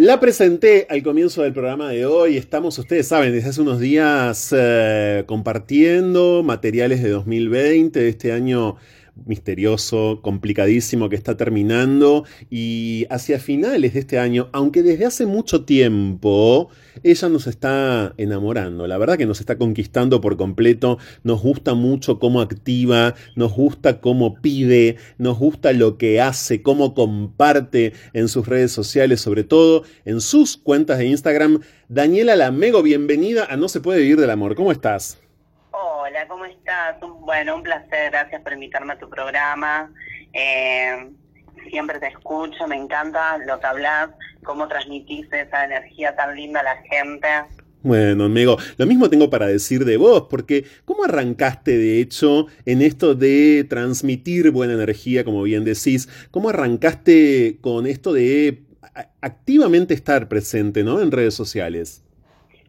La presenté al comienzo del programa de hoy. Estamos, ustedes saben, desde hace unos días eh, compartiendo materiales de 2020, de este año misterioso, complicadísimo que está terminando y hacia finales de este año, aunque desde hace mucho tiempo ella nos está enamorando, la verdad que nos está conquistando por completo, nos gusta mucho cómo activa, nos gusta cómo pide, nos gusta lo que hace, cómo comparte en sus redes sociales, sobre todo en sus cuentas de Instagram. Daniela Lamego, bienvenida a No se puede vivir del amor, ¿cómo estás? Hola, ¿cómo estás? Bueno, un placer, gracias por invitarme a tu programa. Eh, siempre te escucho, me encanta lo que hablas, cómo transmitís esa energía tan linda a la gente. Bueno, amigo, lo mismo tengo para decir de vos, porque ¿cómo arrancaste de hecho en esto de transmitir buena energía, como bien decís? ¿Cómo arrancaste con esto de activamente estar presente, ¿no? En redes sociales.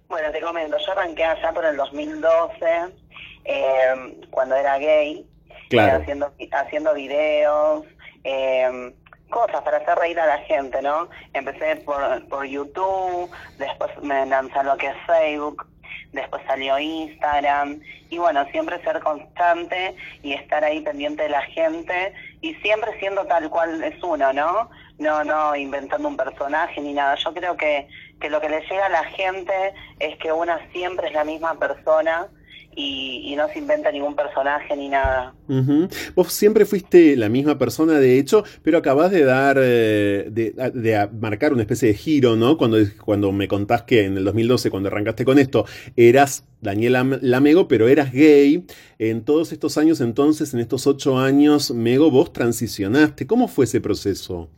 Bueno, te comento, yo arranqué allá por el 2012 eh, cuando era gay, eh, haciendo, haciendo videos, eh, cosas para hacer reír a la gente, ¿no? Empecé por, por YouTube, después me lanzó lo que es Facebook, después salió Instagram y bueno, siempre ser constante y estar ahí pendiente de la gente y siempre siendo tal cual es uno, ¿no? No, no inventando un personaje ni nada. Yo creo que, que lo que le llega a la gente es que una siempre es la misma persona y, no se inventa ningún personaje ni nada. Vos siempre fuiste la misma persona, de hecho, pero acabás de dar, eh, de, marcar una especie de giro, ¿no? Cuando, cuando me contás que en el 2012, cuando arrancaste con esto, eras Daniela Lamego, pero eras gay. En todos estos años, entonces, en estos ocho años, Mego, vos transicionaste. ¿Cómo fue ese proceso?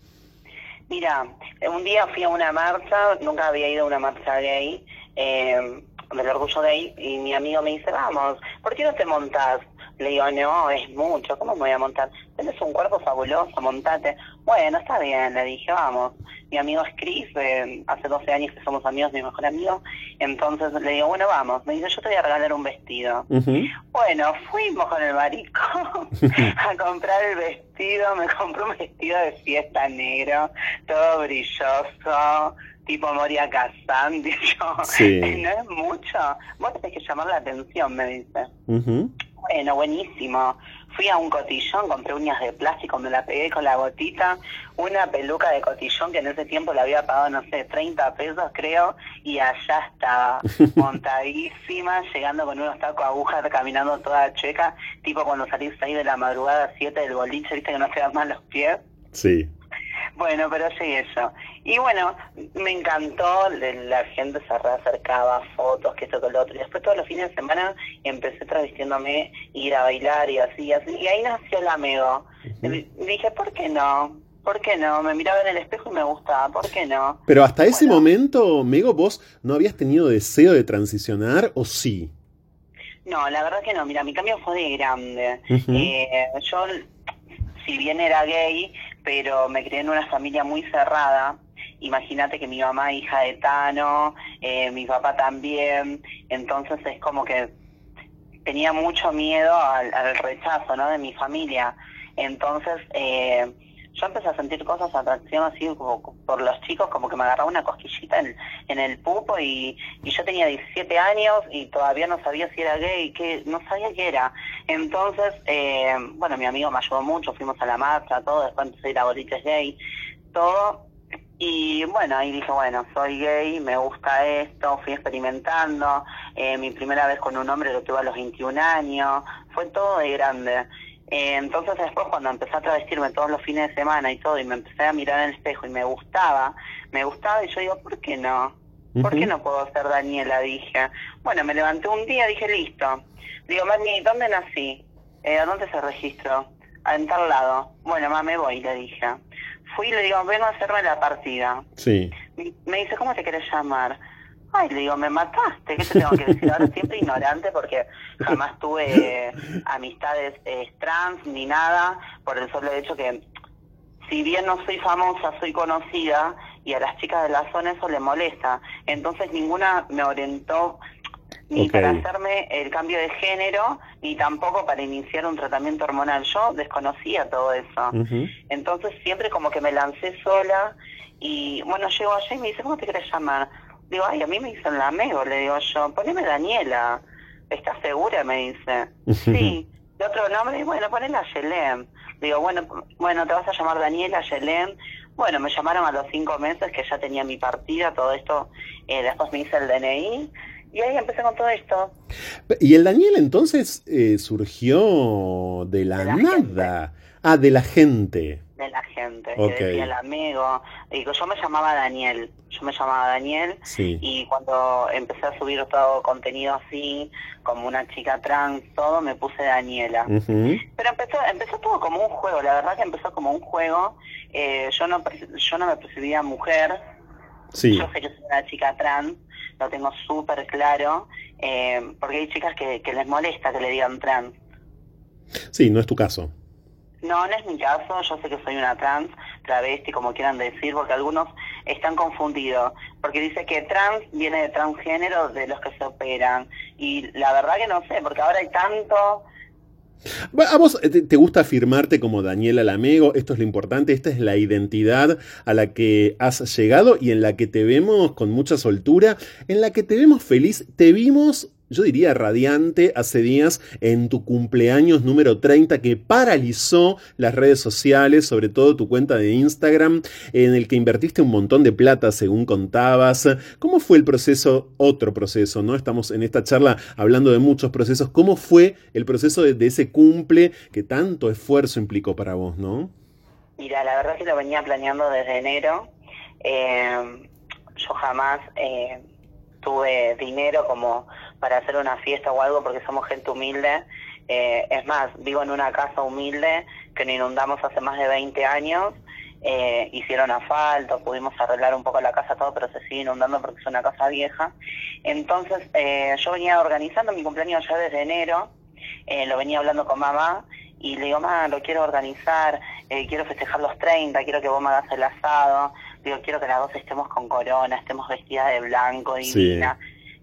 Mira, un día fui a una marcha, nunca había ido a una marcha gay. Eh, del orgullo gay y mi amigo me dice, vamos, ¿por qué no te montas? Le digo, no, es mucho, ¿cómo me voy a montar? Tienes un cuerpo fabuloso, montate. Bueno, está bien, le dije, vamos. Mi amigo es Chris, eh, hace 12 años que somos amigos, mi mejor amigo. Entonces le digo, bueno, vamos. Me dice, yo te voy a regalar un vestido. Bueno, fuimos con el marico a comprar el vestido. Me compró un vestido de fiesta negro, todo brilloso tipo Moria Kazan, digo, sí. no es mucho. Vos tenés que llamar la atención, me dice. Bueno, buenísimo. Fui a un cotillón, compré uñas de plástico, me la pegué con la gotita, una peluca de cotillón que en ese tiempo le había pagado, no sé, 30 pesos creo, y allá estaba, montadísima, llegando con unos tacos agujas, caminando toda checa, tipo cuando salís ahí de la madrugada 7 del boliche, viste que no se dan más los pies. Sí. Bueno, pero sí eso. Y bueno, me encantó, la gente se acercaba, fotos, que esto, que lo otro. Y después todos los fines de semana empecé travestiéndome, ir a bailar y así, y así. Y ahí nació el amigo. Dije, ¿por qué no? ¿Por qué no? Me miraba en el espejo y me gustaba, ¿por qué no? Pero hasta ese momento, Mego, vos no habías tenido deseo de transicionar o sí? No, la verdad que no. Mira, mi cambio fue de grande. eh, yo, si bien era gay, pero me crié en una familia muy cerrada. Imagínate que mi mamá hija de Tano, eh, mi papá también, entonces es como que tenía mucho miedo al, al rechazo ¿no? de mi familia. Entonces, eh, yo empecé a sentir cosas, atracción así como por los chicos, como que me agarraba una cosquillita en, en el pupo y, yo tenía 17 años y todavía no sabía si era gay, que no sabía qué era. Entonces, eh, bueno, mi amigo me ayudó mucho, fuimos a la marcha, todo, después empecé a ir a boliches gay, todo. Y bueno, ahí dije, bueno, soy gay, me gusta esto, fui experimentando. Eh, mi primera vez con un hombre lo tuve a los 21 años, fue todo de grande. Eh, entonces después cuando empecé a travestirme todos los fines de semana y todo, y me empecé a mirar en el espejo y me gustaba, me gustaba y yo digo, ¿por qué no? ¿Por qué no puedo ser Daniela? Dije. Bueno, me levanté un día, dije, listo. Digo, mami, ¿dónde nací? Eh, ¿A dónde se registró? En tal lado. Bueno, mamá, me voy, le dije. Fui y le digo, vengo a hacerme la partida. Sí. Me dice, ¿cómo te quieres llamar? Ay, le digo, me mataste, ¿qué te tengo que decir? Ahora siempre ignorante porque jamás tuve amistades eh, trans ni nada, por el solo hecho que, si bien no soy famosa, soy conocida y a las chicas de la zona eso le molesta. Entonces ninguna me orientó, ni para hacerme el cambio de género, ni tampoco para iniciar un tratamiento hormonal. Yo desconocía todo eso. Entonces siempre como que me lancé sola y bueno, llego allá y me dice, ¿cómo te quieres llamar? Digo, ay, a mí me dicen la amigo, le digo yo, poneme Daniela. ¿Estás segura? Me dice. Sí. De otro nombre, bueno, ponela Yelén. Digo, bueno, bueno, te vas a llamar Daniela Yelén. Bueno, me llamaron a los cinco meses que ya tenía mi partida, todo esto. Eh, después me hice el DNI y ahí empecé con todo esto. ¿Y el Daniel entonces eh, surgió de la, nada? Ah, de la gente. De la gente, que decía el amigo. Y yo me llamaba Daniel, yo me llamaba Daniel. Y cuando empecé a subir todo contenido así, como una chica trans, todo, me puse Daniela. Pero empezó, empezó todo como un juego, la verdad que empezó como un juego. Eh, yo, no, yo no me percibía mujer. Sí. Yo sé que soy una chica trans lo tengo súper claro, eh, porque hay chicas que, les molesta que le digan trans. Sí, no es tu caso. No, no es mi caso, yo sé que soy una trans, travesti, como quieran decir, porque algunos están confundidos, porque dice que trans viene de transgénero de los que se operan, y la verdad que no sé, porque ahora hay tanto ¿A vos te gusta afirmarte como Daniela Lamego? Esto es lo importante, esta es la identidad a la que has llegado y en la que te vemos con mucha soltura, en la que te vemos feliz. Te vimos yo diría radiante, hace días en tu cumpleaños número 30 que paralizó las redes sociales, sobre todo tu cuenta de Instagram, en el que invertiste un montón de plata, según contabas. ¿Cómo fue el proceso? Otro proceso, ¿no? Estamos en esta charla hablando de muchos procesos. ¿Cómo fue el proceso de, ese cumple que tanto esfuerzo implicó para vos, no? Mira, la verdad que lo venía planeando desde enero. Eh, yo jamás eh, tuve dinero como para hacer una fiesta o algo porque somos gente humilde. Eh, es más, vivo en una casa humilde que nos inundamos hace más de 20 años. Eh, hicieron asfalto, pudimos arreglar un poco la casa, todo, pero se sigue inundando porque es una casa vieja. Entonces, eh, yo venía organizando mi cumpleaños ya desde enero, lo venía hablando con mamá y le digo, mamá, lo quiero organizar, quiero festejar los 30, quiero que vos me hagas el asado, digo, quiero que las dos estemos con corona, estemos vestidas de blanco, divina.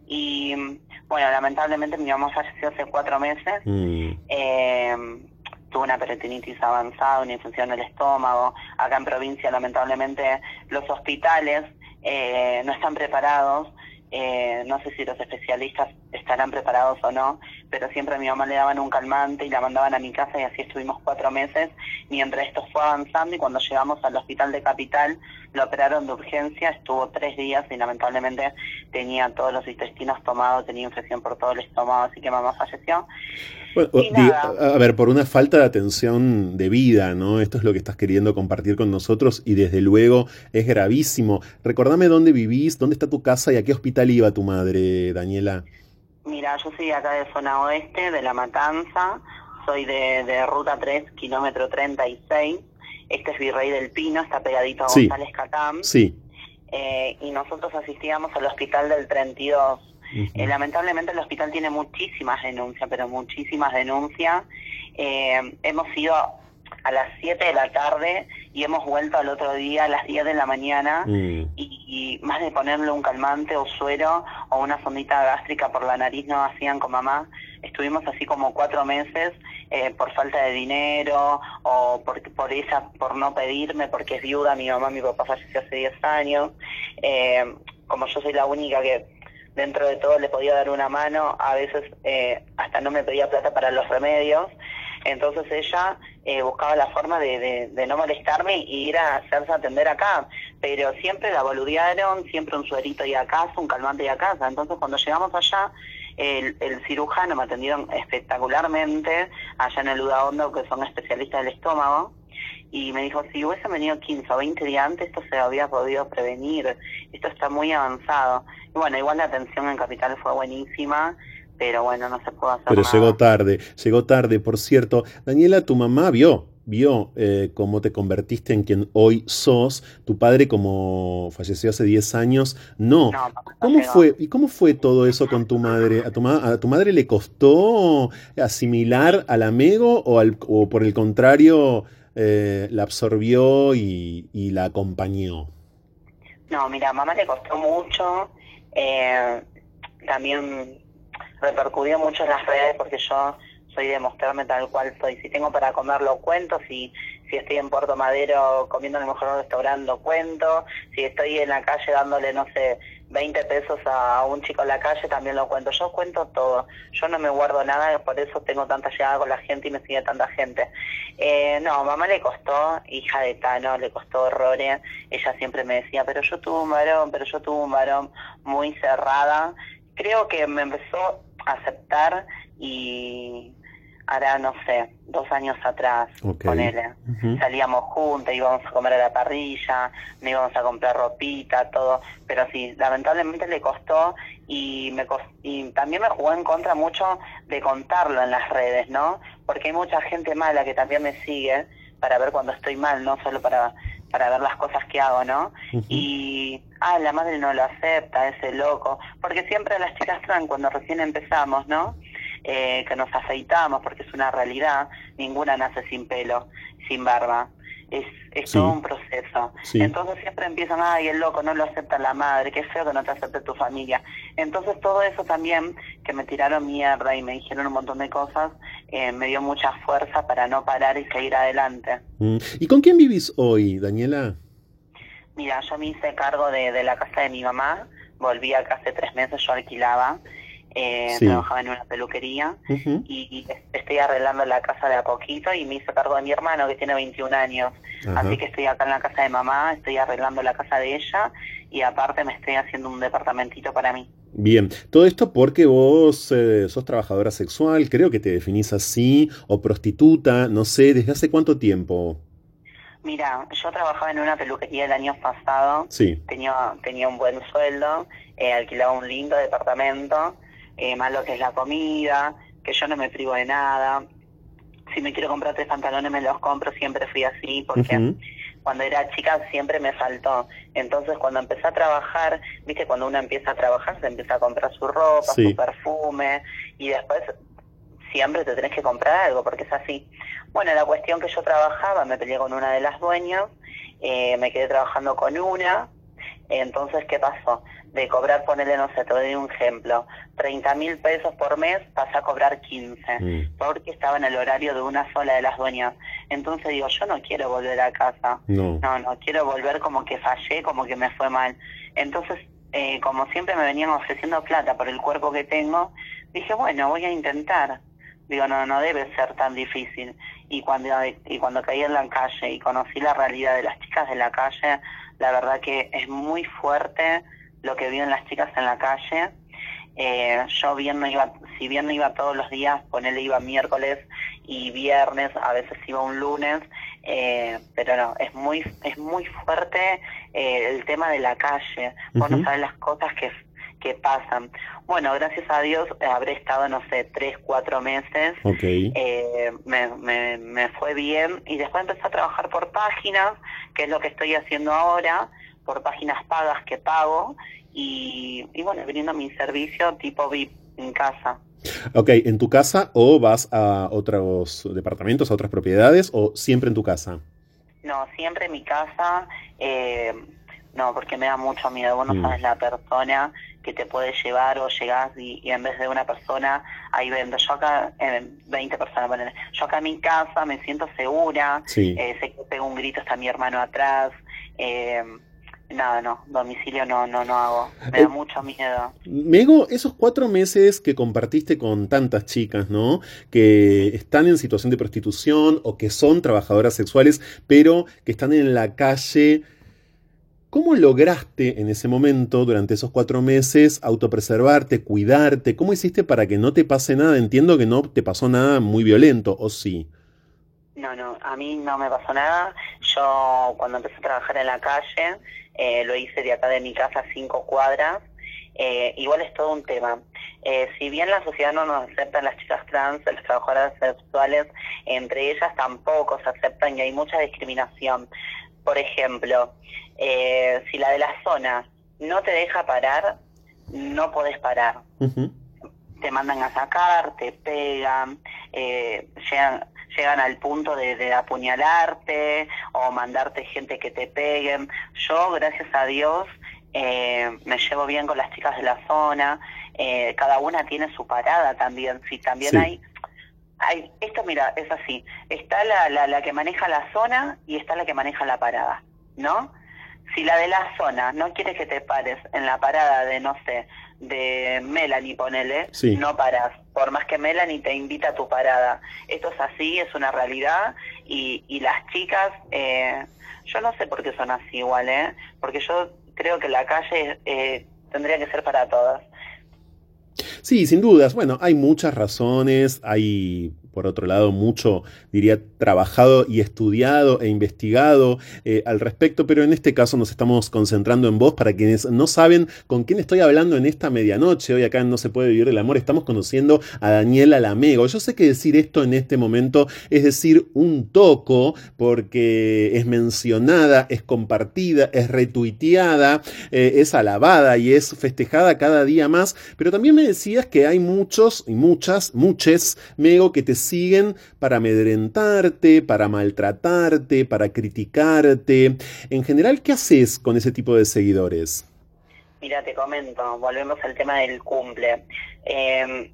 Y bueno, lamentablemente mi mamá falleció hace cuatro meses. Mm. Eh, tuvo una peritonitis avanzada, una infección del estómago. Acá en provincia, lamentablemente, los hospitales eh, no están preparados. Eh, no sé si los especialistas estarán preparados o no, pero siempre a mi mamá le daban un calmante y la mandaban a mi casa y así estuvimos cuatro meses mientras esto fue avanzando y cuando llegamos al hospital de Capital lo operaron de urgencia, estuvo tres días y lamentablemente tenía todos los intestinos tomados, tenía infección por todo el estómago, así que mamá falleció. A ver, por una falta de atención de vida, ¿no? Esto es lo que estás queriendo compartir con nosotros y desde luego es gravísimo. Recordame dónde vivís, dónde está tu casa y a qué hospital iba tu madre, Daniela. Mira, yo soy acá de zona oeste, de La Matanza, soy de, ruta 3, kilómetro 36 este es Virrey del Pino, está pegadito a González Catán. Sí. Eh, y nosotros asistíamos al hospital del 32. Eh, lamentablemente el hospital tiene muchísimas denuncias, pero muchísimas denuncias. Eh, hemos ido a las 7 de la tarde y hemos vuelto al otro día a las 10 de la mañana mm. y, más de ponerle un calmante o suero o una sondita gástrica por la nariz no hacían con mamá. Estuvimos así como cuatro meses eh, por falta de dinero o por, por esa por no pedirme porque es viuda, mi mamá, mi papá falleció hace 10 años. Eh, como yo soy la única que dentro de todo le podía dar una mano, a veces eh, hasta no me pedía plata para los remedios. Entonces ella eh, buscaba la forma de, no molestarme y ir a hacerse atender acá. Pero siempre la boludearon, siempre un suerito y a casa, un calmante y a casa. Entonces cuando llegamos allá, el, cirujano me atendieron espectacularmente allá en el Hondo, que son especialistas del estómago. Y me dijo, si hubiese venido 15 o 20 días antes, esto se había podido prevenir. Esto está muy avanzado. Y bueno, igual la atención en Capital fue buenísima pero bueno, no se puede hacer Pero llegó tarde, llegó tarde, por cierto. Daniela, tu mamá vio, vio eh, cómo te convertiste en quien hoy sos. Tu padre, como falleció hace 10 años, no. ¿Cómo fue, ¿Y cómo fue todo eso con tu madre? ¿A tu, a tu madre le costó asimilar al amigo o, al, o por el contrario eh, la absorbió y, la acompañó? No, mira, mamá le costó mucho. Eh, también repercutió mucho en las redes porque yo soy de mostrarme tal cual soy. Si tengo para comer, lo cuento. Si, si estoy en Puerto Madero comiendo en el mejor restaurante, lo cuento. Si estoy en la calle dándole, no sé, 20 pesos a un chico en la calle, también lo cuento. Yo cuento todo. Yo no me guardo nada, por eso tengo tanta llegada con la gente y me sigue tanta gente. Eh, no, mamá le costó, hija de Tano, le costó horrores. Ella siempre me decía, pero yo tuve un varón, pero yo tuve un varón muy cerrada. Creo que me empezó a aceptar y hará, no sé, dos años atrás, con él. Salíamos juntos, íbamos a comer a la parrilla, me íbamos a comprar ropita, todo, pero sí, lamentablemente le costó y, me y también me jugó en contra mucho de contarlo en las redes, ¿no? Porque hay mucha gente mala que también me sigue para ver cuando estoy mal, no solo para para ver las cosas que hago, ¿no? Y, ah, la madre no lo acepta, ese loco, porque siempre las chicas trans cuando recién empezamos, ¿no? Eh, que nos afeitamos, porque es una realidad, ninguna nace sin pelo, sin barba. Es, es todo un proceso. Entonces siempre empiezan, ay, el loco, no lo acepta la madre, qué feo que no te acepte tu familia. Entonces todo eso también, que me tiraron mierda y me dijeron un montón de cosas, eh, me dio mucha fuerza para no parar y seguir adelante. Mm. ¿Y con quién vivís hoy, Daniela? Mira, yo me hice cargo de, de la casa de mi mamá, volví acá hace tres meses, yo alquilaba eh, trabajaba en una peluquería y, estoy arreglando la casa de a poquito y me hice cargo de mi hermano que tiene 21 años. Así que estoy acá en la casa de mamá, estoy arreglando la casa de ella y aparte me estoy haciendo un departamentito para mí. Bien, todo esto porque vos eh, sos trabajadora sexual, creo que te definís así, o prostituta, no sé, ¿desde hace cuánto tiempo? Mira, yo trabajaba en una peluquería el año pasado, sí. tenía, tenía un buen sueldo, eh, alquilaba un lindo departamento, eh, más lo que es la comida, que yo no me privo de nada. Si me quiero comprar tres pantalones me los compro, siempre fui así, porque cuando era chica siempre me faltó. Entonces cuando empecé a trabajar, viste, cuando uno empieza a trabajar se empieza a comprar su ropa, su perfume, y después siempre te tenés que comprar algo, porque es así. Bueno, la cuestión que yo trabajaba, me peleé con una de las dueñas, eh, me quedé trabajando con una, entonces, ¿qué pasó? De cobrar, ponerle, no sé, te doy un ejemplo, 30 mil pesos por mes, pasé a cobrar 15, mm. porque estaba en el horario de una sola de las dueñas. Entonces digo, yo no quiero volver a casa. No. No, quiero volver como que fallé, como que me fue mal. Entonces, eh, como siempre me venían ofreciendo plata por el cuerpo que tengo, dije, bueno, voy a intentar. Digo, no, no debe ser tan difícil. Y cuando, y cuando caí en la calle y conocí la realidad de las chicas de la calle, la verdad que es muy fuerte lo que viven las chicas en la calle. Eh, yo bien no iba, si bien no iba todos los días, ponele iba miércoles y viernes, a veces iba un lunes, eh, pero no, es muy, es muy fuerte eh, el tema de la calle. Vos no sabes las cosas que que pasan. Bueno, gracias a Dios habré estado, no sé, tres, cuatro meses. Eh, me, me, me, fue bien y después empecé a trabajar por páginas, que es lo que estoy haciendo ahora, por páginas pagas que pago y, y bueno, viniendo mi servicio tipo VIP en casa. Ok, ¿en tu casa o vas a otros departamentos, a otras propiedades o siempre en tu casa? No, siempre en mi casa. Eh, no, porque me da mucho miedo. Vos no mm. sabes la persona que te puede llevar o llegás y, en vez de una persona, ahí vendo. Yo acá, eh, 20 personas, yo acá en mi casa me siento segura, eh, sé que pego un grito, está mi hermano atrás. Eh, nada, no, domicilio no, no, no hago. Me da eh, mucho miedo. Mego, esos cuatro meses que compartiste con tantas chicas, ¿no? Que están en situación de prostitución o que son trabajadoras sexuales, pero que están en la calle ¿Cómo lograste en ese momento, durante esos cuatro meses, autopreservarte, cuidarte? ¿Cómo hiciste para que no te pase nada? Entiendo que no te pasó nada muy violento, ¿o sí? No, no, a mí no me pasó nada. Yo cuando empecé a trabajar en la calle, eh, lo hice de acá de mi casa cinco cuadras. Eh, igual es todo un tema. Eh, si bien la sociedad no nos acepta las chicas trans, las trabajadoras sexuales, entre ellas tampoco se aceptan y hay mucha discriminación. Por ejemplo, eh, si la de la zona no te deja parar, no podés parar. Te mandan a sacar, te pegan, eh, llegan, llegan al punto de, apuñalarte o mandarte gente que te peguen. Yo, gracias a Dios, eh, me llevo bien con las chicas de la zona. eh, cada una tiene su parada también. Si también hay, hay, esto mira, es así, está la, la, la que maneja la zona y está la que maneja la parada, ¿no? Si la de la zona no quiere que te pares en la parada de, no sé, de Melanie, ponele, no paras. Por más que Melanie te invita a tu parada. Esto es así, es una realidad. Y, y las chicas, eh, yo no sé por qué son así igual, ¿eh? Porque yo creo que la calle eh, tendría que ser para todas. Sí, sin dudas. Bueno, hay muchas razones, hay por otro lado, mucho, diría, trabajado y estudiado e investigado eh, al respecto, pero en este caso nos estamos concentrando en vos para quienes no saben con quién estoy hablando en esta medianoche. Hoy acá No se puede vivir el amor, estamos conociendo a Daniela Lamego. Yo sé que decir esto en este momento es decir un toco, porque es mencionada, es compartida, es retuiteada, eh, es alabada y es festejada cada día más, pero también me decías que hay muchos y muchas, muchas, Mego, que te siguen para amedrentarte, para maltratarte, para criticarte. En general, ¿qué haces con ese tipo de seguidores? Mira, te comento, volvemos al tema del cumple. Em,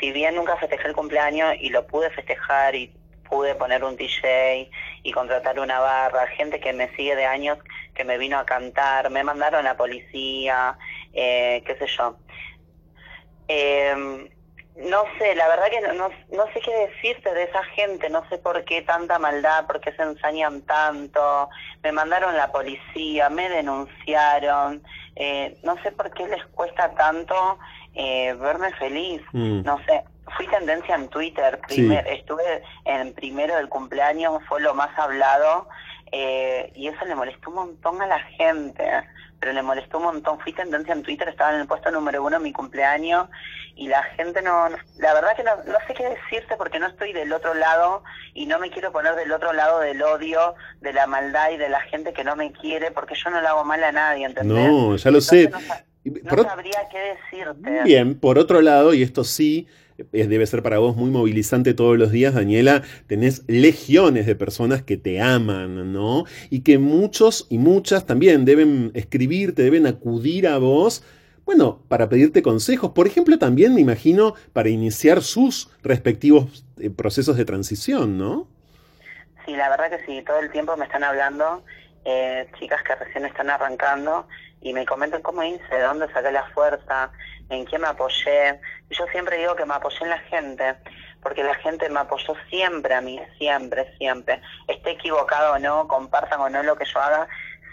si bien nunca festejé el cumpleaños y lo pude festejar y pude poner un DJ y contratar una barra, gente que me sigue de años que me vino a cantar, me mandaron a la policía, eh, qué sé yo. Eh, no sé, la verdad que no, no, sé qué decirte de esa gente, no sé por qué tanta maldad, por qué se ensañan tanto, me mandaron la policía, me denunciaron, eh, no sé por qué les cuesta tanto eh, verme feliz, mm. no sé, fui tendencia en Twitter, primer, estuve en primero del cumpleaños, fue lo más hablado, eh, y eso le molestó un montón a la gente pero le molestó un montón. Fui tendencia en Twitter, estaba en el puesto número uno en mi cumpleaños y la gente no, la verdad que no, no sé qué decirte porque no estoy del otro lado y no me quiero poner del otro lado del odio, de la maldad y de la gente que no me quiere porque yo no le hago mal a nadie, ¿entendés? No, ya lo sé. No, sabría qué decirte. Bien, por otro lado, y esto sí, debe ser para vos muy movilizante todos los días, Daniela, tenés legiones de personas que te aman, ¿no? Y que muchos y muchas también deben escribirte, deben acudir a vos, bueno, para pedirte consejos. Por ejemplo, también me imagino para iniciar sus respectivos eh, procesos de transición, ¿no? Sí, la verdad que sí, todo el tiempo me están hablando eh, chicas que recién están arrancando y me comentan cómo hice, de dónde saqué la fuerza, en qué me apoyé. Yo siempre digo que me apoyé en la gente, porque la gente me apoyó siempre a mí, siempre, siempre. Esté equivocado o no, compartan o no lo que yo haga,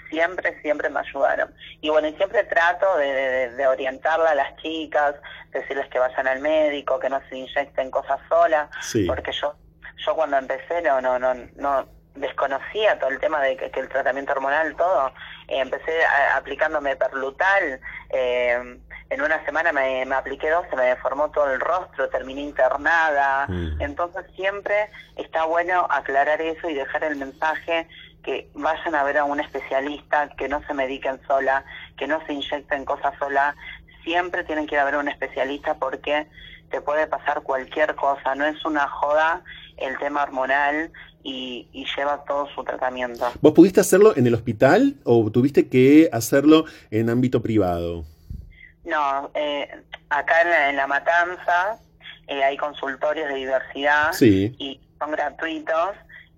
siempre, siempre me ayudaron. Y bueno, y siempre trato de, de, orientarla a las chicas, decirles que vayan al médico, que no se inyecten cosas solas, porque yo yo cuando empecé no no no no desconocía todo el tema de que, el tratamiento hormonal, todo. Eh, empecé aplicándome perlutal, eh, en una semana me, me, apliqué dos, se me deformó todo el rostro, terminé internada. Mm. Entonces siempre está bueno aclarar eso y dejar el mensaje que vayan a ver a un especialista, que no se mediquen sola, que no se inyecten cosas sola. Siempre tienen que ir a ver a un especialista porque te puede pasar cualquier cosa, no es una joda el tema hormonal y, lleva todo su tratamiento. ¿Vos pudiste hacerlo en el hospital o tuviste que hacerlo en ámbito privado? No, eh, acá en la, Matanza eh, hay consultorios de diversidad y son gratuitos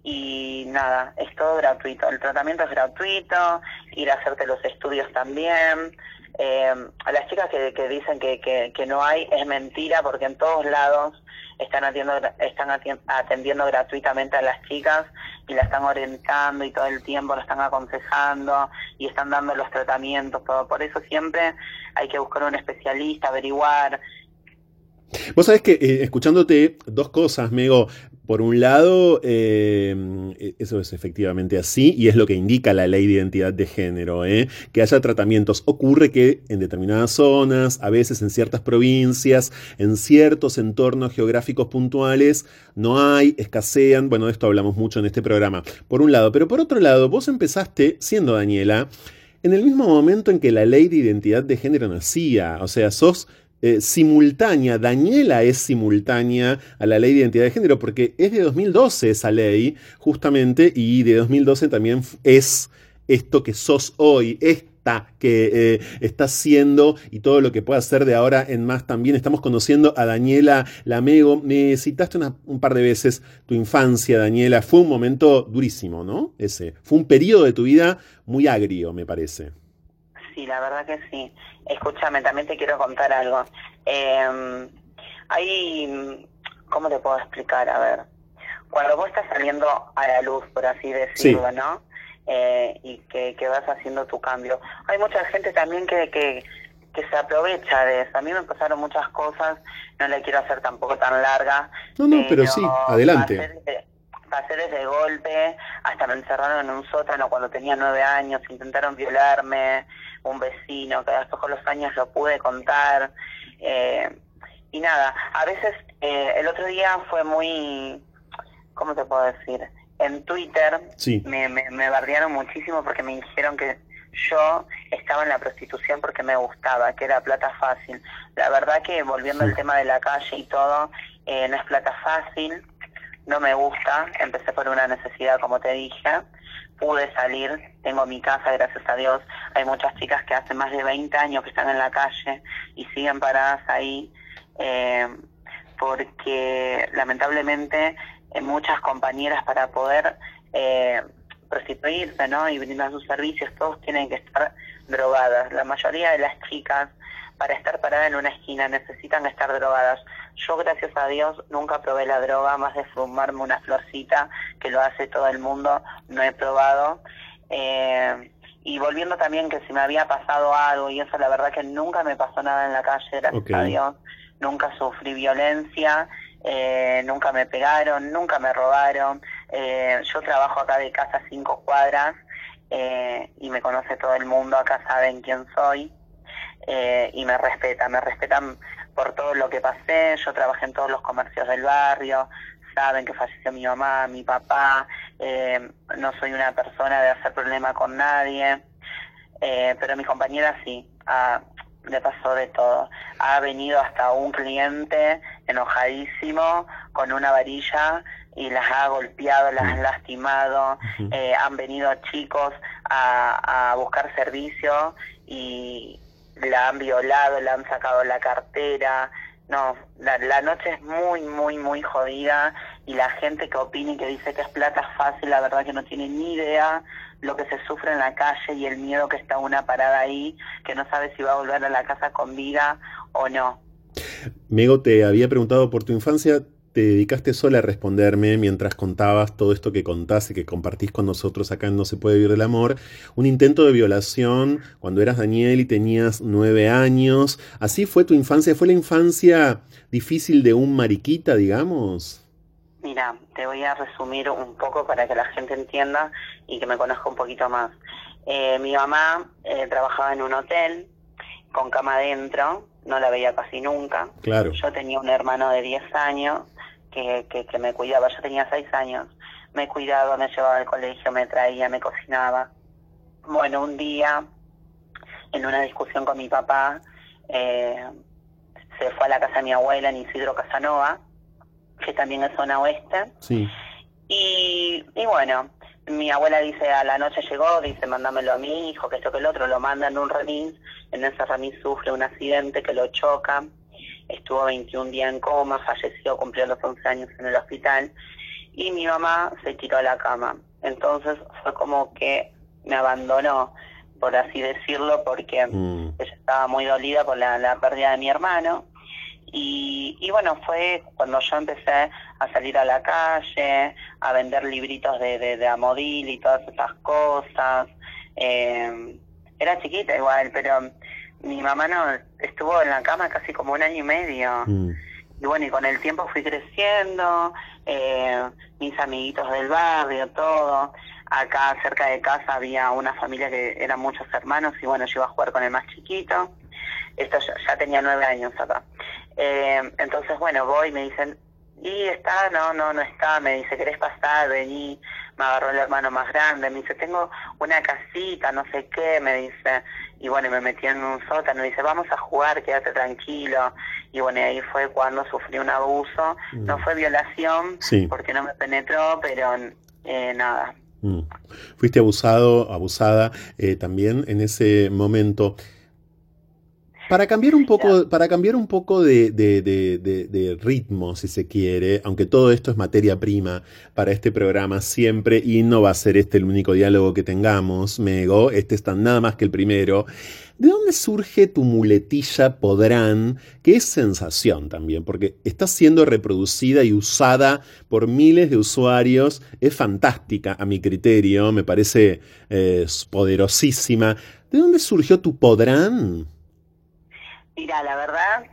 y nada, es todo gratuito. El tratamiento es gratuito, ir a hacerte los estudios también. Eh, a las chicas que, dicen que, que, que no hay, es mentira porque en todos lados están atendiendo, están atendiendo gratuitamente a las chicas y la están orientando y todo el tiempo la están aconsejando y están dando los tratamientos, todo. Por eso siempre hay que buscar un especialista, averiguar. Vos sabés que eh, escuchándote dos cosas, Mego, por un lado, em, e, eso es efectivamente así y es lo que indica la ley de identidad de género, ¿eh? que haya tratamientos. Ocurre que en determinadas zonas, a veces en ciertas provincias, en ciertos entornos geográficos puntuales, no hay, escasean. Bueno, de esto hablamos mucho en este programa, por un lado. Pero por otro lado, vos empezaste, siendo Daniela, en el mismo momento en que la ley de identidad de género nacía, o sea, sos eh, simultánea, Daniela es simultánea a la ley de identidad de género, porque es de 2012 esa ley, justamente, y de 2012 también es esto que sos hoy, esta que eh, estás siendo y todo lo que puede hacer de ahora en más también. Estamos conociendo a Daniela Lamego. Me citaste un par de veces tu infancia, Daniela. Fue un momento durísimo, ¿no? Ese. Fue un periodo de tu vida muy agrio, me parece. Sí, la verdad que sí. Escúchame, también te quiero contar algo. Eh, hay, ¿cómo te puedo explicar? A ver, cuando vos estás saliendo a la luz, por así decirlo, ¿no? Eh, y que, que, vas haciendo tu cambio. Hay mucha gente también que, que, que, se aprovecha de eso. A mí me pasaron muchas cosas, no le quiero hacer tampoco tan larga. No, no, pero, sí, adelante. Pasé desde, golpe, hasta me encerraron en un sótano cuando tenía nueve años, intentaron violarme, un vecino, que después con los años lo pude contar. Eh, y nada, a veces eh, el otro día fue muy, ¿cómo te puedo decir? En Twitter me, me, me bardearon muchísimo porque me dijeron que yo estaba en la prostitución porque me gustaba, que era plata fácil. La verdad que volviendo al tema de la calle y todo, eh, no es plata fácil, no me gusta, empecé por una necesidad como te dije, pude salir, tengo mi casa, gracias a Dios, hay muchas chicas que hace más de 20 años que están en la calle y siguen paradas ahí eh, porque lamentablemente eh, muchas compañeras para poder eh, prostituirse ¿no? y brindar sus servicios, todos tienen que estar drogadas. La mayoría de las chicas para estar parada en una esquina necesitan estar drogadas. Yo, gracias a Dios, nunca probé la droga, más de fumarme una florcita, que lo hace todo el mundo, no he probado. Eh, y volviendo también que si me había pasado algo, y eso la verdad que nunca me pasó nada en la calle, gracias a Dios nunca sufrí violencia, eh, nunca me pegaron, nunca me robaron. Eh, yo trabajo acá de casa cinco cuadras eh, y me conoce todo el mundo, acá saben quién soy y me respetan, me respetan por todo lo que pasé, yo trabajé en todos los comercios del barrio, saben que falleció mi mamá, mi papá, no soy una persona de hacer problema con nadie, pero mi compañera sí, ah, le pasó de todo. Ha venido hasta un cliente enojadísimo con una varilla y las ha golpeado, las han lastimado. Eh, han venido chicos a, a buscar servicio y la han violado, le han sacado la cartera. No, la, la, noche es muy, muy, muy jodida y la gente que opina y que dice que es plata fácil, la verdad que no tiene ni idea lo que se sufre en la calle y el miedo que está una parada ahí, que no sabe si va a volver a la casa con vida o no. Mego, te había preguntado por tu infancia, te dedicaste sola a responderme mientras contabas todo esto que contás y que compartís con nosotros acá en No se puede vivir del amor. Un intento de violación cuando eras Daniel y tenías nueve años. ¿Así fue tu infancia? ¿Fue la infancia difícil de un mariquita, digamos? Mira, te voy a resumir un poco para que la gente entienda y que me conozca un poquito más. Eh, mi mamá eh, trabajaba en un hotel con cama adentro, no la veía casi nunca. Claro. Yo tenía un hermano de 10 años que, que, que me cuidaba, yo tenía 6 años. Me cuidaba, me llevaba al colegio, me traía, me cocinaba. Bueno, un día, en una discusión con mi papá, eh, se fue a la casa de mi abuela en Isidro Casanova que también es zona oeste. Sí. Y, y bueno, mi abuela dice, a la noche llegó, dice, mándamelo a mi hijo, que esto que el otro, lo manda en un remis, en ese remis sufre un accidente que lo choca, estuvo 21 días en coma, falleció, cumplió los 11 años en el hospital, y mi mamá se tiró a la cama. Entonces fue como que me abandonó, por así decirlo, porque mm. ella estaba muy dolida por la, la pérdida de mi hermano, y, y, bueno, fue cuando yo empecé a salir a la calle, a vender libritos de, de, de Amodil y todas esas cosas. Eh, era chiquita igual, pero mi mamá no estuvo en la cama casi como un año y medio. Mm. Y bueno, y con el tiempo fui creciendo, eh, mis amiguitos del barrio, todo. Acá cerca de casa había una familia que eran muchos hermanos y bueno, yo iba a jugar con el más chiquito. Esto ya tenía nueve años acá. Eh, entonces, bueno, voy y me dicen, y está, no, no, no está, me dice, ¿querés pasar? Vení, me agarró el hermano más grande, me dice, tengo una casita, no sé qué, me dice, y bueno, me metí en un sótano, me dice, vamos a jugar, quédate tranquilo, y bueno, ahí fue cuando sufrí un abuso, no mm. fue violación, porque no me penetró, pero eh, nada, Mm. Fuiste abusado, abusada eh, también en ese momento. Para cambiar un poco, para cambiar un poco de, de, ritmo, si se quiere, aunque todo esto es materia prima para este programa siempre, y no va a ser este el único diálogo que tengamos, Mego, este está nada más que el primero. ¿De dónde surge tu muletilla podrán? Que es sensación también, porque está siendo reproducida y usada por miles de usuarios. Es fantástica a mi criterio, me parece eh, poderosísima. ¿De dónde surgió tu podrán? Mira, la verdad,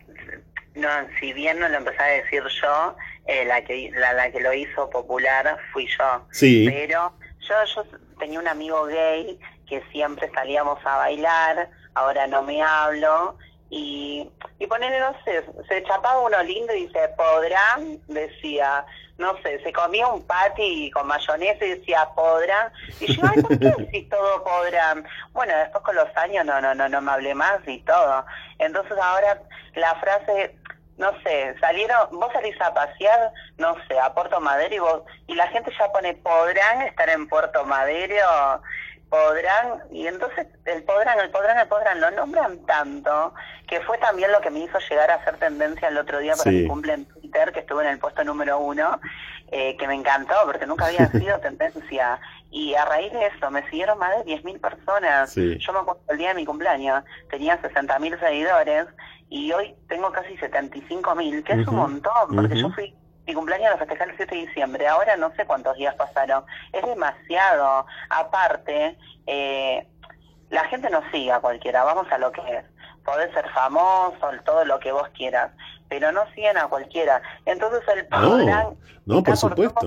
no, si bien no lo empecé a decir yo, eh, la que la, que lo hizo popular fui yo. Sí. Pero yo, yo tenía un amigo gay que siempre salíamos a bailar, ahora no me hablo, y, y ponerle, no sé, se chapaba uno lindo y dice, podrán, decía, no sé, se comía un patty con mayonesa y decía, podrán, y yo, ay, ¿por qué decís todo podrán? Bueno, después con los años no, no, no, no me hablé más y todo. Entonces ahora la frase, no sé, salieron, vos salís a pasear, no sé, a Puerto Madero y vos, y la gente ya pone, podrán estar en Puerto Madero, podrán, y entonces el podrán, el podrán, el podrán, lo nombran tanto, que fue también lo que me hizo llegar a hacer tendencia el otro día para mi cumple en Twitter, que estuve en el puesto número uno, eh, que me encantó, porque nunca había sido tendencia. Y a raíz de eso me siguieron más de 10.000 personas. Yo me acuerdo el día de mi cumpleaños, tenía 60.000 seguidores, y hoy tengo casi 75.000, que es un montón, porque yo fui mi cumpleaños lo festejé el 7 de diciembre, ahora no sé cuántos días pasaron. Es demasiado. Aparte, eh, la gente no sigue a cualquiera, vamos a lo que es. Podés ser famoso, todo lo que vos quieras, pero no siguen a cualquiera. Entonces el no, no por supuesto.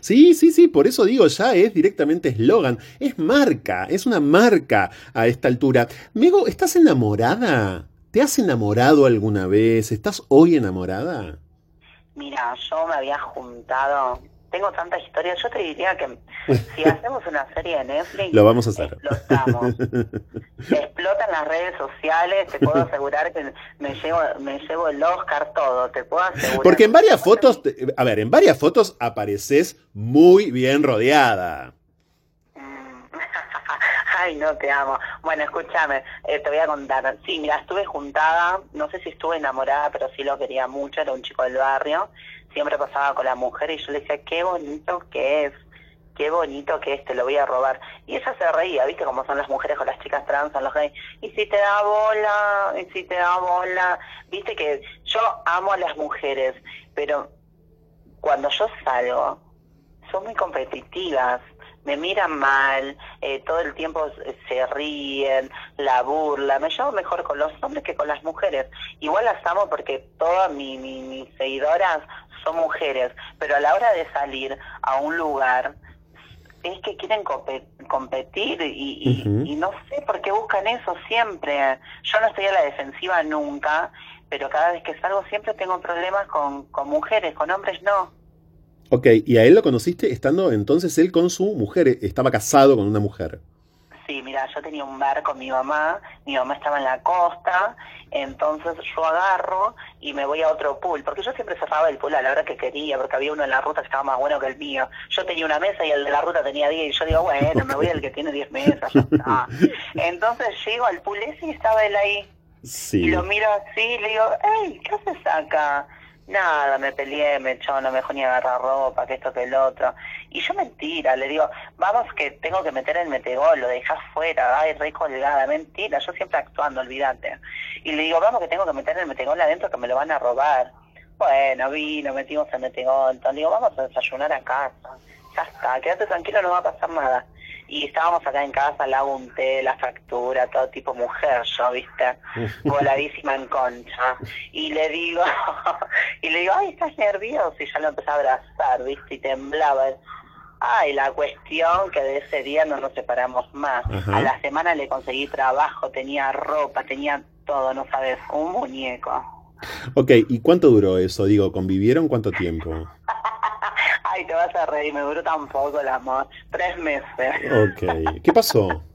Sí, sí, sí, por eso digo, ya es directamente eslogan, es marca, es una marca a esta altura. Mego, ¿estás enamorada? ¿Te has enamorado alguna vez? ¿Estás hoy enamorada? Mira, yo me había juntado, tengo tantas historias, yo te diría que si hacemos una serie de Netflix, lo vamos a hacer. Explotamos. Explotan las redes sociales, te puedo asegurar que me llevo, me llevo el Oscar todo, te puedo asegurar. Porque en varias fotos, a ver, en varias fotos apareces muy bien rodeada. Ay, no te amo. Bueno, escúchame, eh, te voy a contar. Sí, mira, estuve juntada, no sé si estuve enamorada, pero sí lo quería mucho, era un chico del barrio. Siempre pasaba con la mujer y yo le decía, qué bonito que es, qué bonito que es, te lo voy a robar. Y ella se reía, ¿viste cómo son las mujeres con las chicas trans, los? Y si te da bola, y si te da bola. Viste que yo amo a las mujeres, pero cuando yo salgo, son muy competitivas me miran mal, eh, todo el tiempo se ríen, la burla, me llevo mejor con los hombres que con las mujeres. Igual las amo porque todas mis seguidoras son mujeres, pero a la hora de salir a un lugar es que quieren competir y, y, no sé por qué buscan eso siempre. Yo no estoy a la defensiva nunca, pero cada vez que salgo siempre tengo problemas con, con mujeres, con hombres no. Ok, y a él lo conociste estando entonces él con su mujer, estaba casado con una mujer. Sí, mira, yo tenía un bar con mi mamá, mi mamá estaba en la costa, entonces yo agarro y me voy a otro pool, porque yo siempre cerraba el pool a la hora que quería, porque había uno en la ruta que estaba más bueno que el mío. Yo tenía una mesa y el de la ruta tenía 10, y yo digo, bueno, me voy al que tiene 10 mesas, Entonces llego al pool ese y estaba él ahí. Sí. Y lo miro así y le digo, hey, ¿qué haces acá? Nada, me peleé, me echó, no me dejó ni agarrar ropa, que esto, que el otro. Y yo mentira, le digo, vamos que tengo que meter el metegol, lo dejas fuera, ay, re colgada, mentira, yo siempre actuando, olvídate. Y le digo, vamos que tengo que meter el metegol adentro que me lo van a robar. Bueno, vino, metimos el metegol, entonces digo, vamos a desayunar a casa. Ya está, quédate tranquilo, no va a pasar nada y estábamos acá en casa, la unté, la factura, todo tipo mujer, yo, viste, voladísima en concha. Y le digo, y le digo, ay, estás nervioso, y ya lo empecé a abrazar, viste, y temblaba. Ay, la cuestión que de ese día no nos separamos más. A la semana le conseguí trabajo, tenía ropa, tenía todo, no sabes, un muñeco. Ok, ¿y cuánto duró eso? Digo, ¿convivieron cuánto tiempo? Ay, te vas a reír, me duró tan poco el amor. Tres meses. Ok. ¿Qué pasó?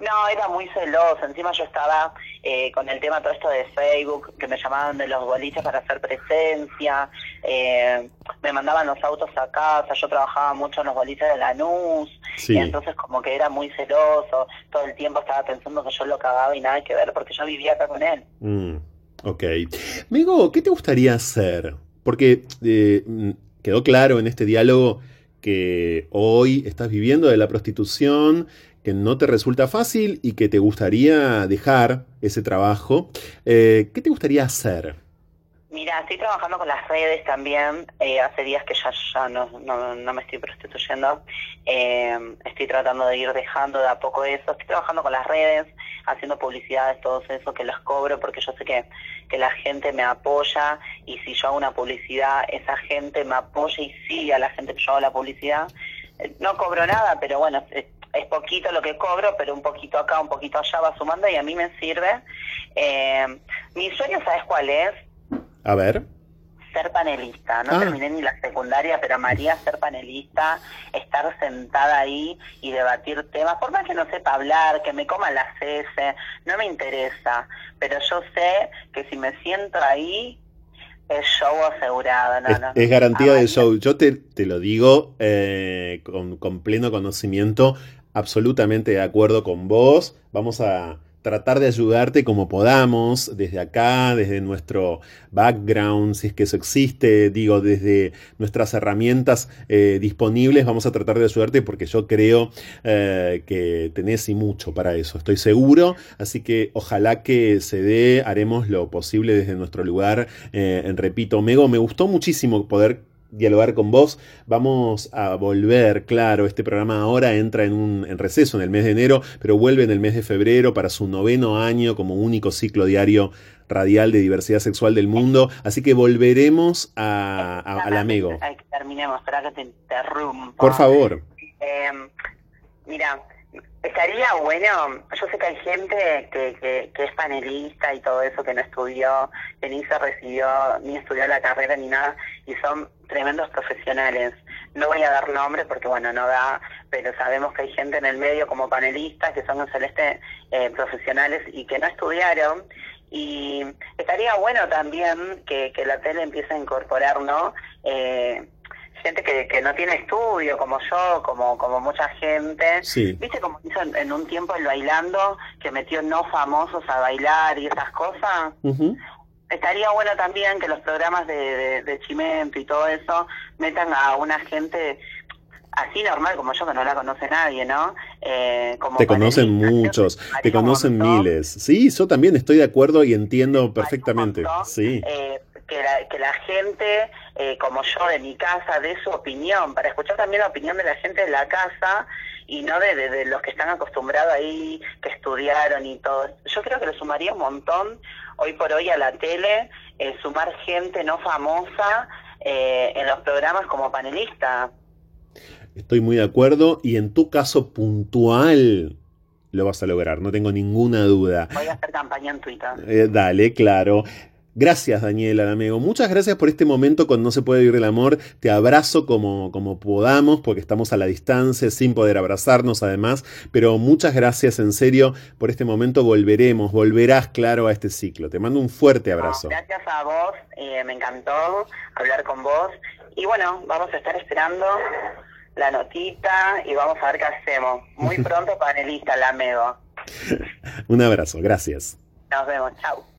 No, era muy celoso. Encima yo estaba eh, con el tema todo esto de Facebook, que me llamaban de los boliches para hacer presencia. Eh, me mandaban los autos a casa. Yo trabajaba mucho en los boliches de Lanús. Y entonces como que era muy celoso. Todo el tiempo estaba pensando que yo lo cagaba y nada que ver porque yo vivía acá con él. Mm, ok. Migo, ¿qué te gustaría hacer? Porque eh, quedó claro en este diálogo que hoy estás viviendo de la prostitución, que no te resulta fácil y que te gustaría dejar ese trabajo. Eh, ¿Qué te gustaría hacer? Mira, estoy trabajando con las redes también. Eh, hace días que ya, ya no, no, me estoy prostituyendo. Eh, estoy tratando de ir dejando de a poco eso. Estoy trabajando con las redes, haciendo publicidades, todo eso, que las cobro porque yo sé que, que la gente me apoya y si yo hago una publicidad, esa gente me apoya y sigue a la gente que yo hago la publicidad. Eh, no cobro nada, pero bueno, es, es poquito lo que cobro, pero un poquito acá, un poquito allá va sumando y a mí me sirve. mi sueño, ¿sabes cuál es? A ver. Ser panelista. No ah. terminé ni la secundaria, pero María ser panelista, estar sentada ahí y debatir temas, por más que no sepa hablar, que me coma las heces, no me interesa. Pero yo sé que si me siento ahí, es show asegurado. es, garantía de show. Yo te, te lo digo eh, con, con pleno conocimiento, absolutamente de acuerdo con vos. Vamos a tratar de ayudarte como podamos, desde acá, desde nuestro background, si es que eso existe, digo, desde nuestras herramientas eh, disponibles, vamos a tratar de ayudarte porque yo creo eh, que tenés y mucho para eso, estoy seguro, así que ojalá que se dé, haremos lo posible desde nuestro lugar, eh, repito, Mego, me gustó muchísimo poder dialogar con vos. Vamos a volver, claro, este programa ahora entra en un en receso en el mes de enero, pero vuelve en el mes de febrero para su noveno año como único ciclo diario radial de diversidad sexual del mundo. Así que volveremos a, al amigo. terminemos, espera que te interrumpa. Por favor. Eh, mira, Estaría bueno, yo sé que hay gente que, que, es panelista y todo eso, que no estudió, que ni se recibió, ni estudió la carrera ni nada, y son tremendos profesionales. No voy a dar nombre porque, bueno, no da, pero sabemos que hay gente en el medio como panelistas que son en celeste eh, profesionales y que no estudiaron. Y estaría bueno también que, que la tele empiece a incorporar, ¿no? Eh, gente que, que no tiene estudio, como yo, como, como mucha gente. ¿Viste como hizo en, un tiempo el bailando, que metió no famosos a bailar y esas cosas? Estaría bueno también que los programas de, de, Chimento y todo eso metan a una gente así normal como yo, que no la conoce nadie, ¿no? Eh, como te conocen muchos, te conocen miles. Sí, yo también estoy de acuerdo y entiendo perfectamente. sí. Eh, que la, que la gente, eh, como yo de mi casa, dé su opinión, para escuchar también la opinión de la gente de la casa y no de, de, los que están acostumbrados ahí, que estudiaron y todo. Yo creo que le sumaría un montón hoy por hoy a la tele, eh, sumar gente no famosa eh, en los programas como panelista. Estoy muy de acuerdo y en tu caso puntual lo vas a lograr, no tengo ninguna duda. Voy a hacer campaña en Twitter. dale, claro. Gracias, Daniela, amigo. Muchas gracias por este momento cuando no se puede vivir el amor. Te abrazo como, como podamos, porque estamos a la distancia, sin poder abrazarnos además. Pero muchas gracias, en serio, por este momento. Volveremos, volverás, claro, a este ciclo. Te mando un fuerte abrazo. gracias a vos, eh, me encantó hablar con vos. Y bueno, vamos a estar esperando la notita y vamos a ver qué hacemos. Muy pronto, panelista, la amigo. un abrazo, gracias. Nos vemos, chao.